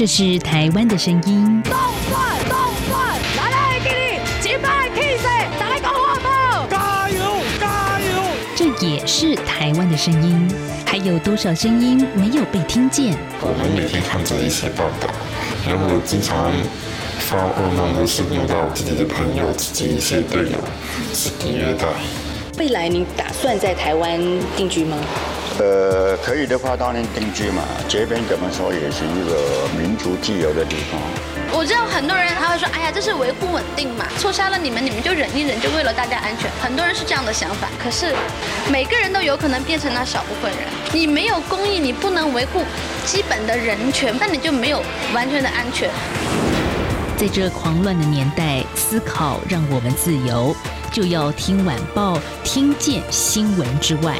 这是台湾的声音。动转动转，来来给你击败 Kiss，打个火炮，加油加油！这也是台湾的声音。还有多少声音没有被听见？我们每天看着一些报道，然后经常发噩梦，都是梦到自己的朋友、自己一些队友自己虐待。未来你打算在台湾定居吗？呃，可以的话当然定居嘛。这边怎么说也是一个民族自由的地方。我知道很多人他会说，哎呀，这是维护稳定嘛，错杀了你们，你们就忍一忍，就为了大家安全。很多人是这样的想法，可是每个人都有可能变成那少部分人。你没有公益，你不能维护基本的人权，那你就没有完全的安全。在这狂乱的年代，思考让我们自由，就要听晚报，听见新闻之外。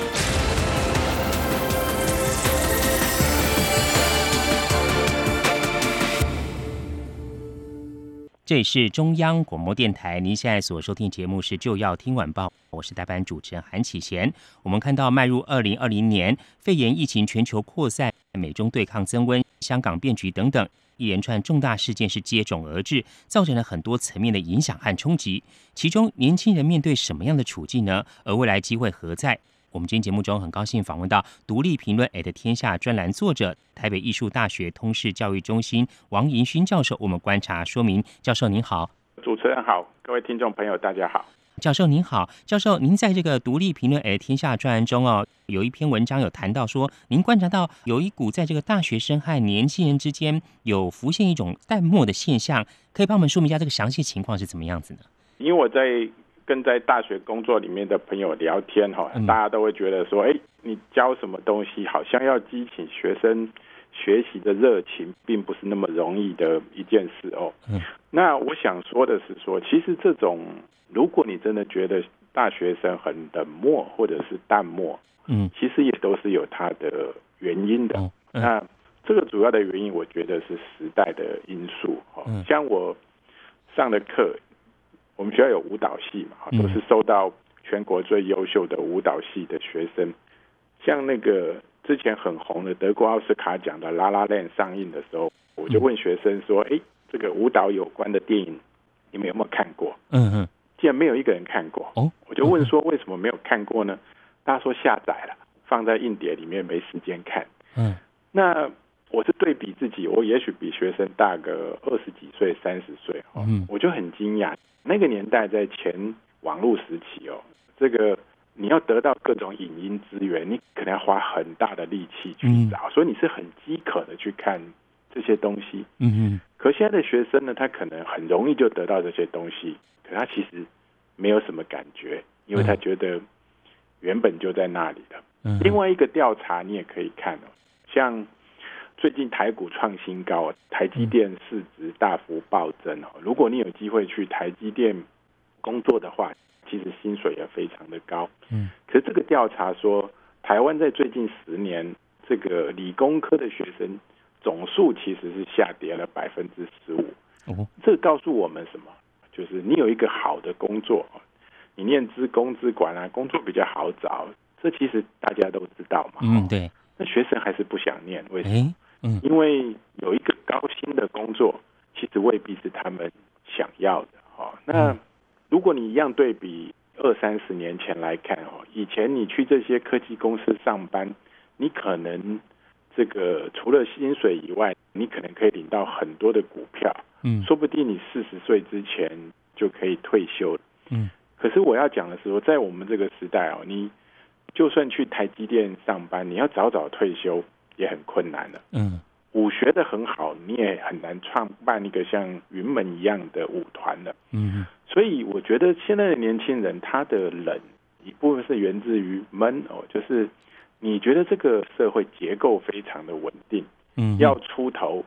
这里是中央广播电台，您现在所收听节目是《就要听晚报》，我是代班主持人韩启贤。我们看到迈入二零二零年，肺炎疫情全球扩散，美中对抗增温，香港变局等等，一连串重大事件是接踵而至，造成了很多层面的影响和冲击。其中，年轻人面对什么样的处境呢？而未来机会何在？我们今天节目中很高兴访问到独立评论 A 的天下专栏作者、台北艺术大学通识教育中心王银勋教授。我们观察说明，教授您好，主持人好，各位听众朋友大家好，教授您好，教授您在这个独立评论 at 天下专栏中哦，有一篇文章有谈到说，您观察到有一股在这个大学生和年轻人之间有浮现一种淡漠的现象，可以帮我们说明一下这个详细情况是怎么样子呢？因为我在。跟在大学工作里面的朋友聊天哈，大家都会觉得说，哎，你教什么东西，好像要激起学生学习的热情，并不是那么容易的一件事哦。嗯，那我想说的是说，其实这种，如果你真的觉得大学生很冷漠或者是淡漠，嗯，其实也都是有它的原因的。那这个主要的原因，我觉得是时代的因素。哈，像我上的课。我们学校有舞蹈系嘛，都是收到全国最优秀的舞蹈系的学生。像那个之前很红的德国奥斯卡奖的《拉拉链》上映的时候，我就问学生说：“哎，这个舞蹈有关的电影，你们有没有看过？”嗯嗯，竟然没有一个人看过，哦，我就问说：“为什么没有看过呢？”大家说下载了，放在硬碟里面，没时间看。嗯，那我是对比自己，我也许比学生大个二十几岁、三十岁，嗯，我就很惊讶。那个年代在前网络时期哦，这个你要得到各种影音资源，你可能要花很大的力气去找，所以你是很饥渴的去看这些东西。嗯嗯。可现在的学生呢，他可能很容易就得到这些东西，可他其实没有什么感觉，因为他觉得原本就在那里的。嗯。另外一个调查你也可以看哦，像。最近台股创新高，台积电市值大幅暴增哦。如果你有机会去台积电工作的话，其实薪水也非常的高。嗯，可是这个调查说，台湾在最近十年，这个理工科的学生总数其实是下跌了百分之十五。哦，这告诉我们什么？就是你有一个好的工作，你念资工资管啊，工作比较好找。这其实大家都知道嘛。嗯，对。那学生还是不想念，为什么？嗯，因为有一个高薪的工作，其实未必是他们想要的。哈，那如果你一样对比二三十年前来看，哦，以前你去这些科技公司上班，你可能这个除了薪水以外，你可能可以领到很多的股票。嗯，说不定你四十岁之前就可以退休了。嗯，可是我要讲的是说，在我们这个时代哦，你就算去台积电上班，你要早早退休。也很困难了。嗯，舞学的很好，你也很难创办一个像云门一样的舞团了。嗯，所以我觉得现在的年轻人他的冷一部分是源自于闷哦，就是你觉得这个社会结构非常的稳定，嗯，要出头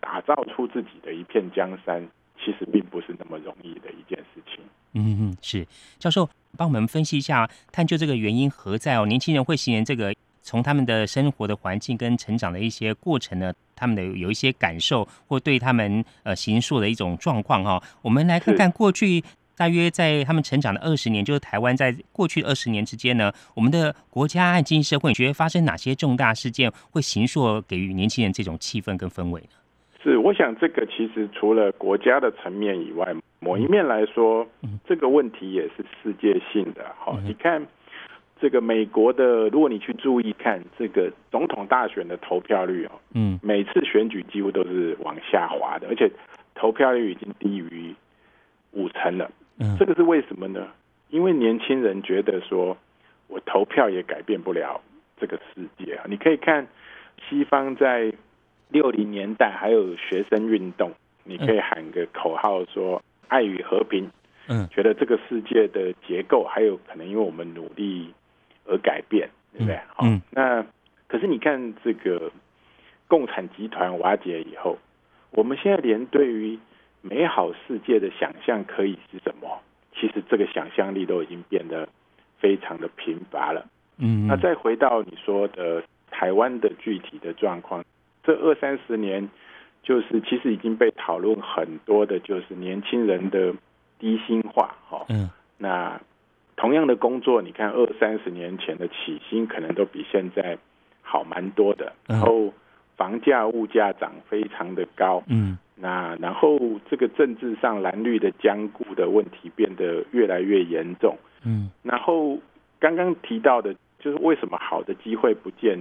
打造出自己的一片江山，其实并不是那么容易的一件事情。嗯嗯，是教授帮我们分析一下，探究这个原因何在哦？年轻人会形成这个。从他们的生活的环境跟成长的一些过程呢，他们的有一些感受或对他们呃行述的一种状况哈，我们来看看过去大约在他们成长的二十年，就是台湾在过去二十年之间呢，我们的国家和经济社会觉得发生哪些重大事件会形塑给予年轻人这种气氛跟氛围呢？是，我想这个其实除了国家的层面以外，某一面来说，这个问题也是世界性的。好，你看这个美国的，如果你去注意看这个总统大选的投票率哦，嗯，每次选举几乎都是往下滑的，而且投票率已经低于五成了。嗯，这个是为什么呢？因为年轻人觉得说，我投票也改变不了这个世界啊。你可以看西方在六零年代还有学生运动，你可以喊个口号说“爱与和平”。嗯，觉得这个世界的结构还有可能因为我们努力而改变，对不对？嗯。那可是你看这个共产集团瓦解以后，我们现在连对于美好世界的想象可以是什么？其实这个想象力都已经变得非常的贫乏了。嗯。那再回到你说的台湾的具体的状况，这二三十年就是其实已经被讨论很多的，就是年轻人的。低薪化，哈，嗯，那同样的工作，你看二三十年前的起薪可能都比现在好蛮多的，然后房价物价涨非常的高，嗯，那然后这个政治上蓝绿的僵固的问题变得越来越严重，嗯，然后刚刚提到的就是为什么好的机会不见，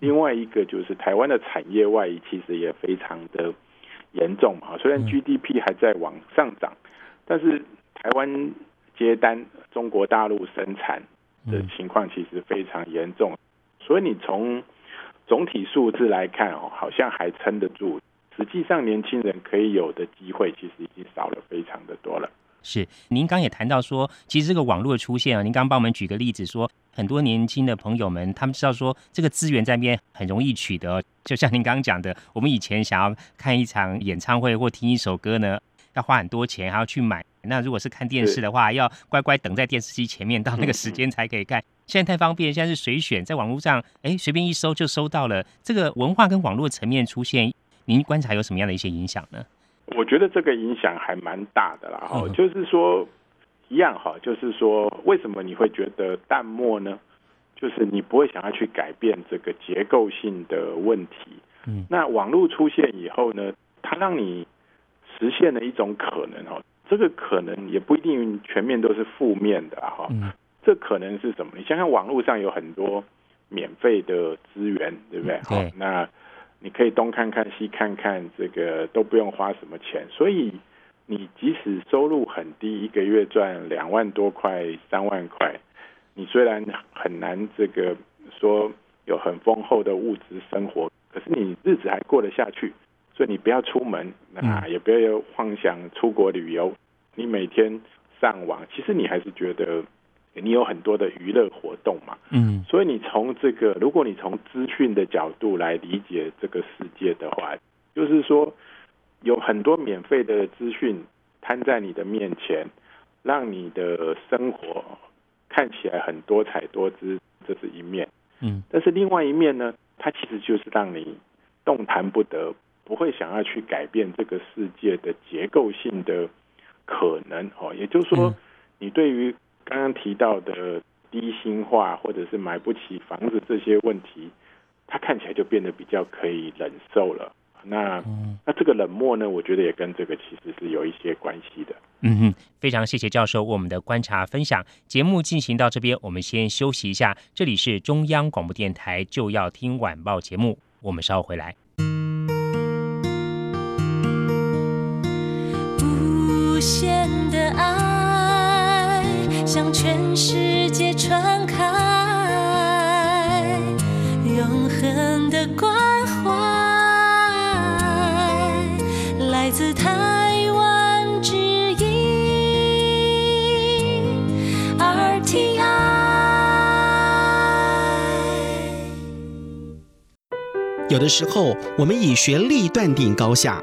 另外一个就是台湾的产业外移其实也非常的严重嘛，虽然 GDP 还在往上涨。但是台湾接单中国大陆生产的情况其实非常严重，所以你从总体数字来看哦，好像还撑得住。实际上，年轻人可以有的机会其实已经少了非常的多了。是，您刚也谈到说，其实这个网络的出现啊，您刚帮我们举个例子，说很多年轻的朋友们，他们知道说这个资源在那边很容易取得，就像您刚刚讲的，我们以前想要看一场演唱会或听一首歌呢。要花很多钱，还要去买。那如果是看电视的话，要乖乖等在电视机前面，到那个时间才可以看。现在太方便，现在是随选，在网络上，哎，随便一搜就搜到了。这个文化跟网络层面出现，您观察有什么样的一些影响呢？我觉得这个影响还蛮大的啦。哈，就是说一样哈，就是说为什么你会觉得淡漠呢？就是你不会想要去改变这个结构性的问题。嗯，那网络出现以后呢，它让你。实现了一种可能哦，这个可能也不一定全面都是负面的哈。这可能是什么？你想想，网络上有很多免费的资源，对不对？好，那你可以东看看西看看，这个都不用花什么钱。所以你即使收入很低，一个月赚两万多块、三万块，你虽然很难这个说有很丰厚的物质生活，可是你日子还过得下去。所以你不要出门，那也不要幻想出国旅游。你每天上网，其实你还是觉得你有很多的娱乐活动嘛。嗯，所以你从这个，如果你从资讯的角度来理解这个世界的话，就是说有很多免费的资讯摊在你的面前，让你的生活看起来很多彩多姿，这是一面。嗯，但是另外一面呢，它其实就是让你动弹不得。不会想要去改变这个世界的结构性的可能哦，也就是说，你对于刚刚提到的低薪化或者是买不起房子这些问题，它看起来就变得比较可以忍受了。那那这个冷漠呢，我觉得也跟这个其实是有一些关系的。嗯哼，非常谢谢教授我们的观察分享。节目进行到这边，我们先休息一下。这里是中央广播电台就要听晚报节目，我们稍后回来。限的爱向全世界传开，永恒的关怀来自台湾之音 RTI。有的时候，我们以学历断定高下。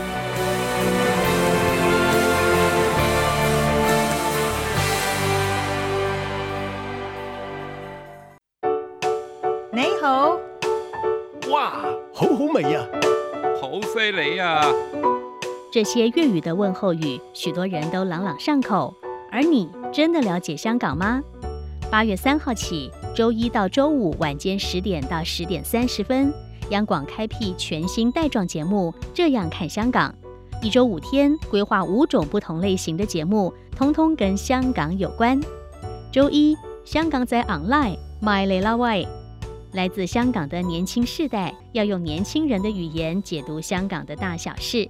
这些粤语的问候语，许多人都朗朗上口。而你真的了解香港吗？八月三号起，周一到周五晚间十点到十点三十分，央广开辟全新带状节目《这样看香港》，一周五天，规划五种不同类型的节目，通通跟香港有关。周一，香港在 online My l i l a way 来自香港的年轻世代要用年轻人的语言解读香港的大小事。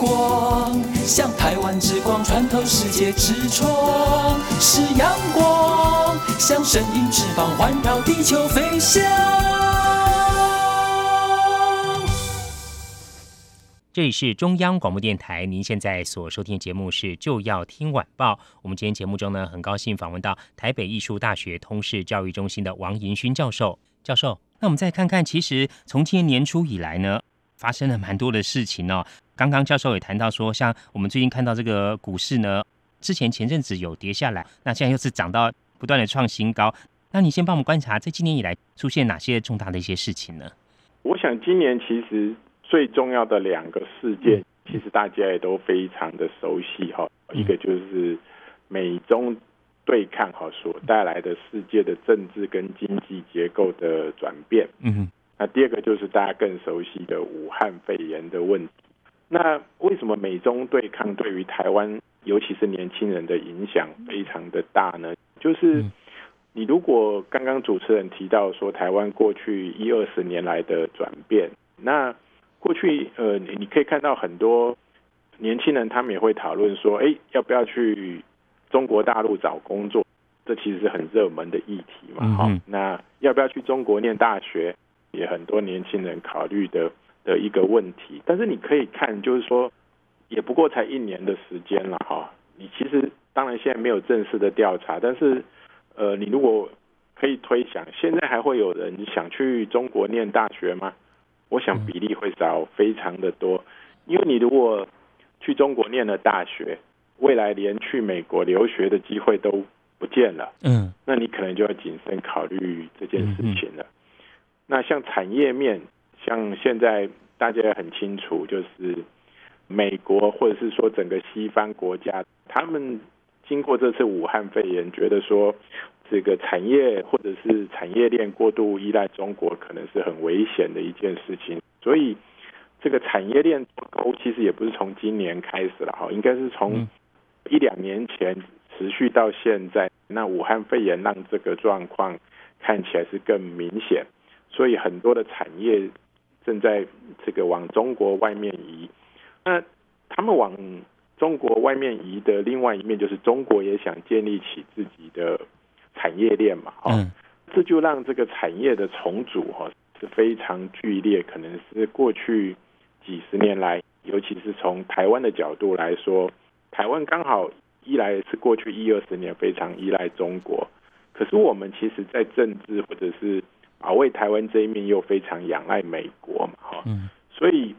光，像台湾之光穿透世界之窗；是阳光，像神鹰翅膀环绕地球飞翔。这里是中央广播电台，您现在所收听的节目是《就要听晚报》。我们今天节目中呢，很高兴访问到台北艺术大学通识教育中心的王银勋教授。教授，那我们再看看，其实从今年年初以来呢。发生了蛮多的事情哦。刚刚教授也谈到说，像我们最近看到这个股市呢，之前前阵子有跌下来，那现在又是涨到不断的创新高。那你先帮我们观察，在今年以来出现哪些重大的一些事情呢？我想今年其实最重要的两个事件，其实大家也都非常的熟悉哈。一个就是美中对抗哈所带来的世界的政治跟经济结构的转变。嗯。那第二个就是大家更熟悉的武汉肺炎的问题。那为什么美中对抗对于台湾，尤其是年轻人的影响非常的大呢？就是你如果刚刚主持人提到说台湾过去一二十年来的转变，那过去呃，你你可以看到很多年轻人他们也会讨论说，哎，要不要去中国大陆找工作？这其实是很热门的议题嘛。好，那要不要去中国念大学？也很多年轻人考虑的的一个问题，但是你可以看，就是说，也不过才一年的时间了哈。你其实当然现在没有正式的调查，但是呃，你如果可以推想，现在还会有人想去中国念大学吗？我想比例会少非常的多，因为你如果去中国念了大学，未来连去美国留学的机会都不见了，嗯，那你可能就要谨慎考虑这件事情了。那像产业面，像现在大家很清楚，就是美国或者是说整个西方国家，他们经过这次武汉肺炎，觉得说这个产业或者是产业链过度依赖中国，可能是很危险的一件事情。所以这个产业链其实也不是从今年开始了哈，应该是从一两年前持续到现在。那武汉肺炎让这个状况看起来是更明显。所以很多的产业正在这个往中国外面移，那他们往中国外面移的另外一面，就是中国也想建立起自己的产业链嘛，哦，这就让这个产业的重组哈是非常剧烈，可能是过去几十年来，尤其是从台湾的角度来说，台湾刚好一来是过去一二十年非常依赖中国，可是我们其实在政治或者是保卫台湾这一面又非常仰赖美国嘛，哈，所以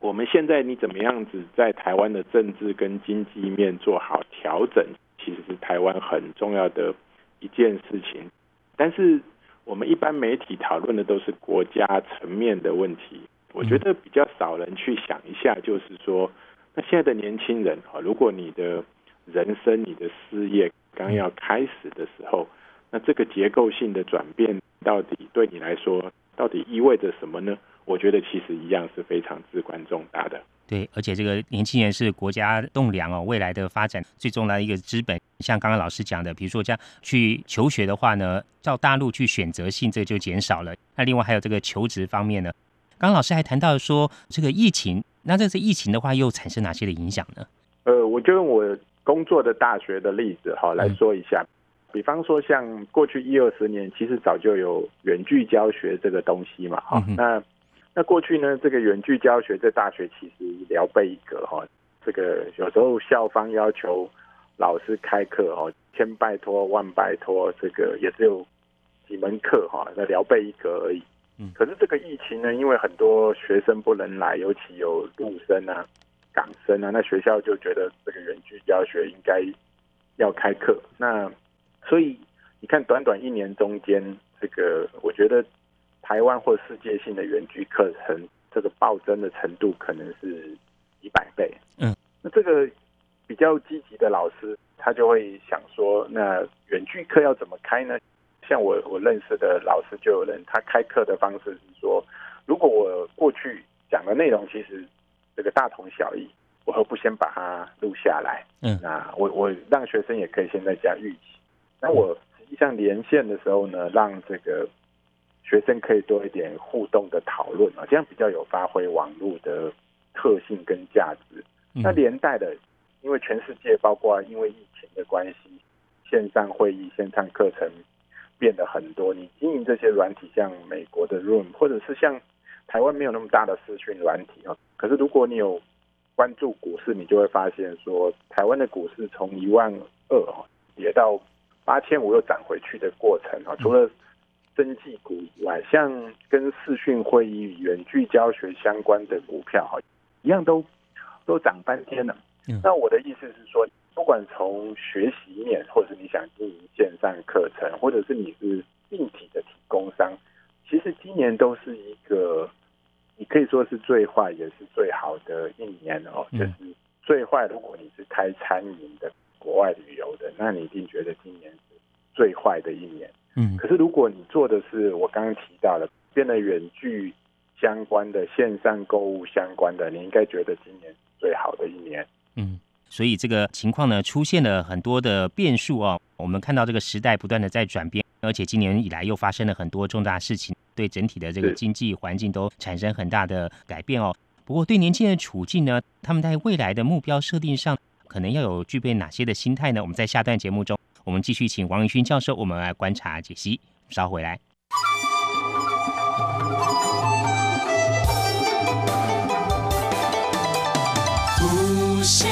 我们现在你怎么样子在台湾的政治跟经济面做好调整，其实是台湾很重要的一件事情。但是我们一般媒体讨论的都是国家层面的问题，我觉得比较少人去想一下，就是说，那现在的年轻人啊，如果你的人生、你的事业刚要开始的时候，那这个结构性的转变到底对你来说，到底意味着什么呢？我觉得其实一样是非常至关重大的。对，而且这个年轻人是国家栋梁哦，未来的发展最重要的一个资本。像刚刚老师讲的，比如说这样去求学的话呢，到大陆去选择性这就减少了。那另外还有这个求职方面呢，刚刚老师还谈到说这个疫情，那这次疫情的话又产生哪些的影响呢？呃，我就用我工作的大学的例子哈来说一下，比方说像过去一二十年，其实早就有远距教学这个东西嘛，哈，那。那过去呢，这个远距教学在大学其实聊备一格哈，这个有时候校方要求老师开课哦，千拜托万拜托，这个也只有几门课哈，那聊备一格而已。嗯，可是这个疫情呢，因为很多学生不能来，尤其有陆生啊、港生啊，那学校就觉得这个远距教学应该要开课。那所以你看，短短一年中间，这个我觉得。台湾或世界性的远距课程，这个暴增的程度可能是一百倍。嗯，那这个比较积极的老师，他就会想说，那远距课要怎么开呢？像我我认识的老师就有人，他开课的方式是说，如果我过去讲的内容其实这个大同小异，我何不先把它录下来？嗯，那我我让学生也可以先在家预习。那我实际上连线的时候呢，让这个。学生可以多一点互动的讨论啊，这样比较有发挥网络的特性跟价值。那连带的，因为全世界包括因为疫情的关系，线上会议、线上课程变得很多。你经营这些软体，像美国的 Room，或者是像台湾没有那么大的视讯软体啊。可是如果你有关注股市，你就会发现说，台湾的股市从一万二跌到八千五又涨回去的过程啊，除了生技股以外，像跟视讯会议、远距教学相关的股票，哈，一样都都涨翻天了。那我的意思是说，不管从学习面，或者你想经营线上课程，或者是你是硬体的提供商，其实今年都是一个，你可以说是最坏也是最好的一年哦。就是最坏，如果你是开餐饮的、国外旅游的，那你一定觉得今年是最坏的一年。嗯，可是如果你做的是我刚刚提到的，变得远距相关的线上购物相关的，你应该觉得今年最好的一年。嗯，所以这个情况呢，出现了很多的变数哦。我们看到这个时代不断的在转变，而且今年以来又发生了很多重大事情，对整体的这个经济环境都产生很大的改变哦。不过对年轻人处境呢，他们在未来的目标设定上，可能要有具备哪些的心态呢？我们在下段节目中。我们继续请王宇勋教授，我们来观察解析。稍回来。无限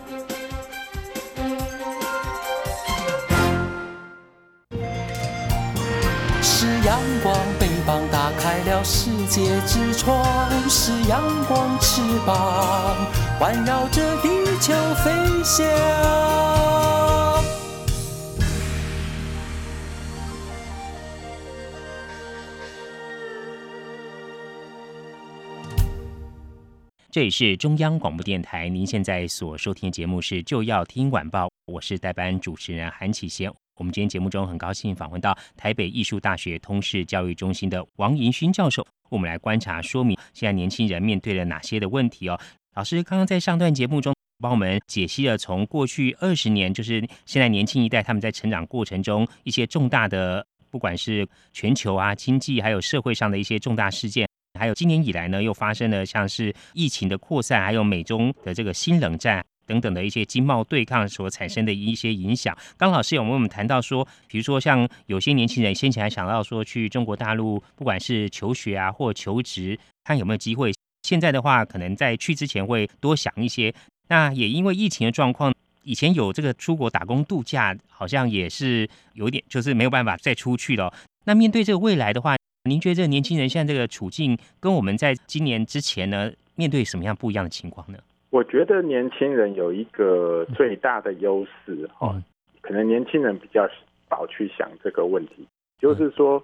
世界之窗；是阳光，翅膀环绕着地球飞翔。这里是中央广播电台，您现在所收听的节目是《就要听晚报》，我是代班主持人韩启贤。我们今天节目中很高兴访问到台北艺术大学通识教育中心的王银勋教授，我们来观察说明现在年轻人面对了哪些的问题哦。老师刚刚在上段节目中帮我们解析了从过去二十年，就是现在年轻一代他们在成长过程中一些重大的，不管是全球啊经济还有社会上的一些重大事件。还有今年以来呢，又发生了像是疫情的扩散，还有美中的这个新冷战等等的一些经贸对抗所产生的一些影响。刚老师有没有我们谈到说，比如说像有些年轻人先前还想到说去中国大陆，不管是求学啊或求职，看有没有机会。现在的话，可能在去之前会多想一些。那也因为疫情的状况，以前有这个出国打工度假，好像也是有点就是没有办法再出去了。那面对这个未来的话，您觉得这个年轻人现在这个处境，跟我们在今年之前呢，面对什么样不一样的情况呢？我觉得年轻人有一个最大的优势哈，可能年轻人比较少去想这个问题，就是说，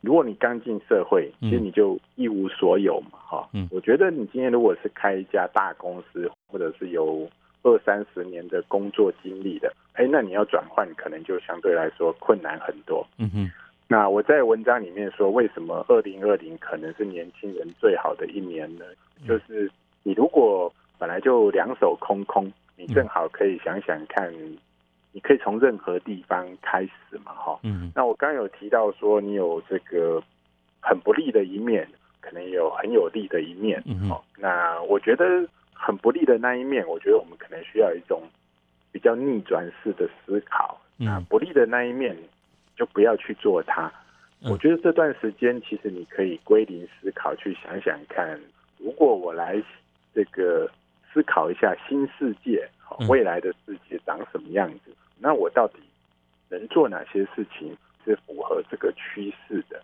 如果你刚进社会，其实你就一无所有嘛哈。嗯，我觉得你今天如果是开一家大公司，或者是有二三十年的工作经历的，哎，那你要转换，可能就相对来说困难很多。嗯哼。那我在文章里面说，为什么二零二零可能是年轻人最好的一年呢？就是你如果本来就两手空空，你正好可以想想看，你可以从任何地方开始嘛，哈。嗯。那我刚有提到说，你有这个很不利的一面，可能有很有利的一面。嗯。哦，那我觉得很不利的那一面，我觉得我们可能需要一种比较逆转式的思考。那不利的那一面。就不要去做它。我觉得这段时间其实你可以归零思考，去想想看，如果我来这个思考一下新世界，未来的世界长什么样子，那我到底能做哪些事情是符合这个趋势的？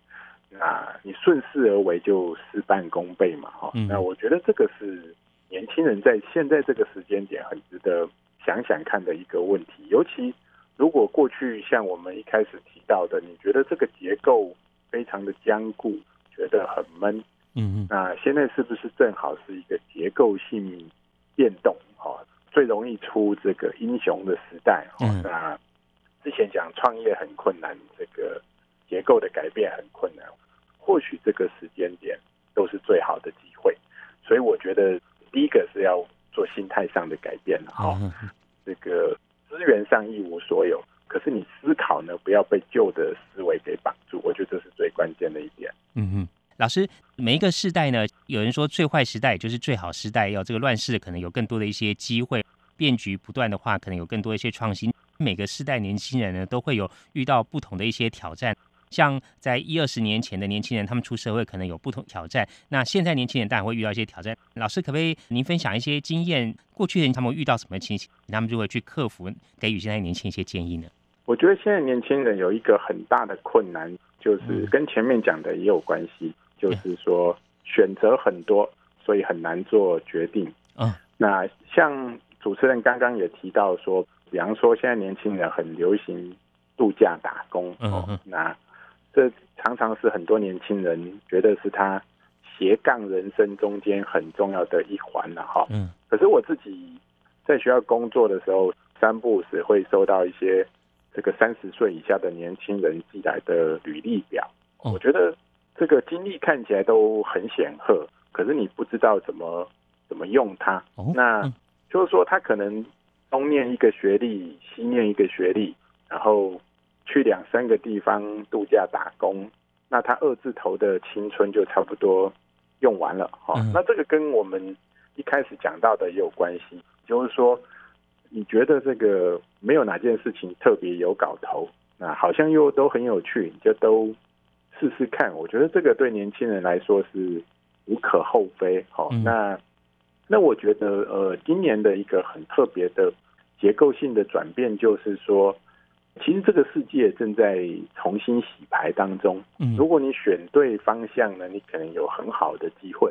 那你顺势而为就事半功倍嘛，哈。那我觉得这个是年轻人在现在这个时间点很值得想想看的一个问题，尤其。如果过去像我们一开始提到的，你觉得这个结构非常的坚固，觉得很闷，嗯嗯，那现在是不是正好是一个结构性变动？哈，最容易出这个英雄的时代。嗯，那之前讲创业很困难，这个结构的改变很困难，或许这个时间点都是最好的机会。所以我觉得第一个是要做心态上的改变。哈，这个。资源上一无所有，可是你思考呢，不要被旧的思维给绑住。我觉得这是最关键的一点。嗯哼，老师，每一个时代呢，有人说最坏时代就是最好时代，要这个乱世可能有更多的一些机会，变局不断的话，可能有更多一些创新。每个时代年轻人呢，都会有遇到不同的一些挑战。像在一二十年前的年轻人，他们出社会可能有不同挑战。那现在年轻人当然会遇到一些挑战。老师可不可以您分享一些经验？过去人他们遇到什么情形，他们就会去克服，给予现在年轻一些建议呢？我觉得现在年轻人有一个很大的困难，就是跟前面讲的也有关系，就是说选择很多，所以很难做决定。嗯，那像主持人刚刚也提到说，比方说现在年轻人很流行度假打工。嗯嗯，那这常常是很多年轻人觉得是他斜杠人生中间很重要的一环了哈。嗯。可是我自己在学校工作的时候，三不时会收到一些这个三十岁以下的年轻人寄来的履历表。我觉得这个经历看起来都很显赫，可是你不知道怎么怎么用它。那就是说，他可能东念一个学历，西念一个学历，然后。去两三个地方度假打工，那他二字头的青春就差不多用完了哈。那这个跟我们一开始讲到的也有关系，就是说你觉得这个没有哪件事情特别有搞头，那好像又都很有趣，就都试试看，我觉得这个对年轻人来说是无可厚非。好，那那我觉得呃，今年的一个很特别的结构性的转变，就是说，其实这个世界正在重新洗牌当中。嗯，如果你选对方向呢，你可能有很好的机会；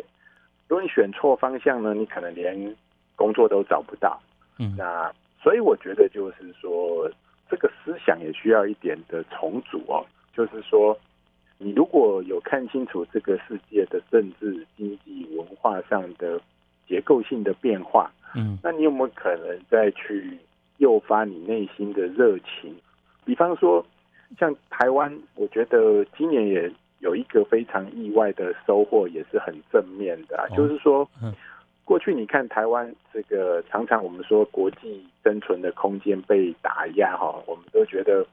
如果你选错方向呢，你可能连工作都找不到。嗯，那所以我觉得就是说，这个思想也需要一点的重组哦。就是说，你如果有看清楚这个世界的政治、经济、文化上的结构性的变化，嗯，那你有没有可能再去诱发你内心的热情？比方说，像台湾，我觉得今年也有一个非常意外的收获，也是很正面的，就是说，过去你看台湾这个常常我们说国际生存的空间被打压，哈，我们都觉得。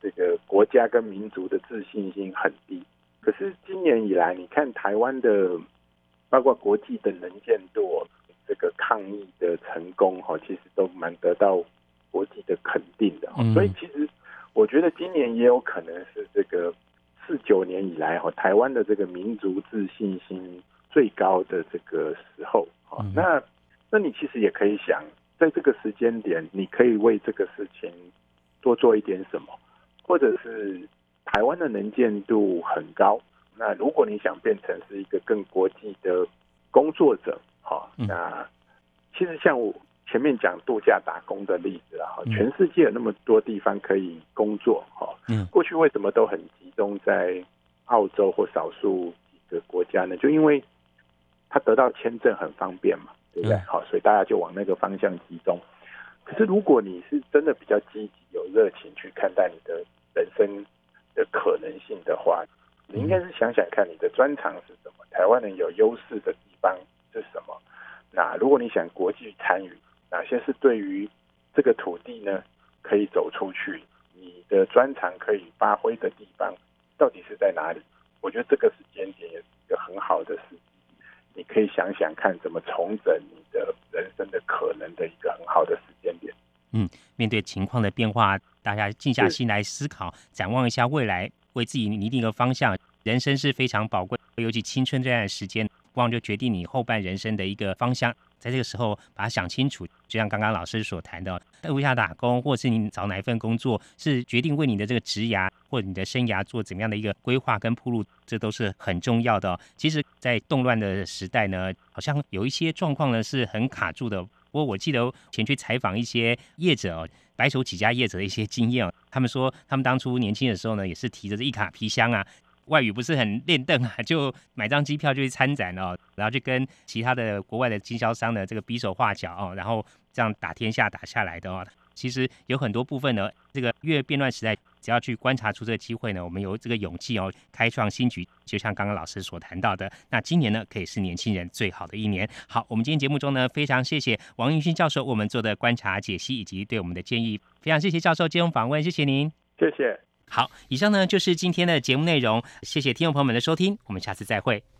这个国家跟民族的自信心很低，可是今年以来，你看台湾的，包括国际的能见度，这个抗疫的成功，哈，其实都蛮得到国际的肯定的。所以，其实我觉得今年也有可能是这个四九年以来，哈，台湾的这个民族自信心最高的这个时候。那，那你其实也可以想，在这个时间点，你可以为这个事情多做一点什么。或者是台湾的能见度很高，那如果你想变成是一个更国际的工作者，哈，那其实像我前面讲度假打工的例子啊，哈，全世界有那么多地方可以工作，哈，嗯，过去为什么都很集中在澳洲或少数几个国家呢？就因为他得到签证很方便嘛，对不对？好，所以大家就往那个方向集中。可是如果你是真的比较积极、有热情去看待你的。人生的可能性的话，你应该是想想看你的专长是什么，台湾人有优势的地方是什么。那如果你想国际参与，哪些是对于这个土地呢可以走出去，你的专长可以发挥的地方到底是在哪里？我觉得这个时间点也是一个很好的时机，你可以想想看怎么重整你的人生的可能的一个很好的时间点。嗯，面对情况的变化，大家静下心来思考，展望一下未来，为自己拟定一个方向。人生是非常宝贵，尤其青春这段时间，往往就决定你后半人生的一个方向。在这个时候，把它想清楚，就像刚刚老师所谈的，在屋下打工，或是你找哪一份工作，是决定为你的这个职涯或者你的生涯做怎么样的一个规划跟铺路，这都是很重要的。其实，在动乱的时代呢，好像有一些状况呢是很卡住的。不过我记得前去采访一些业者哦，白手起家业者的一些经验哦，他们说他们当初年轻的时候呢，也是提着这一卡皮箱啊，外语不是很练邓啊，就买张机票就去参展哦，然后就跟其他的国外的经销商的这个比手画脚哦，然后这样打天下打下来的哦。其实有很多部分呢，这个越变乱时代，只要去观察出这个机会呢，我们有这个勇气哦，开创新局。就像刚刚老师所谈到的，那今年呢，可以是年轻人最好的一年。好，我们今天节目中呢，非常谢谢王云勋教授我们做的观察解析以及对我们的建议，非常谢谢教授接受访问，谢谢您，谢谢。好，以上呢就是今天的节目内容，谢谢听众朋友们的收听，我们下次再会。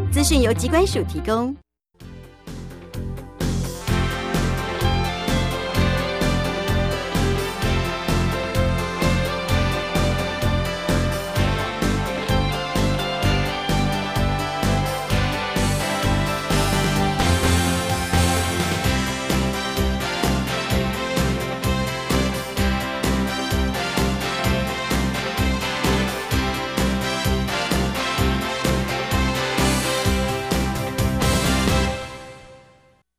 资讯由机关署提供。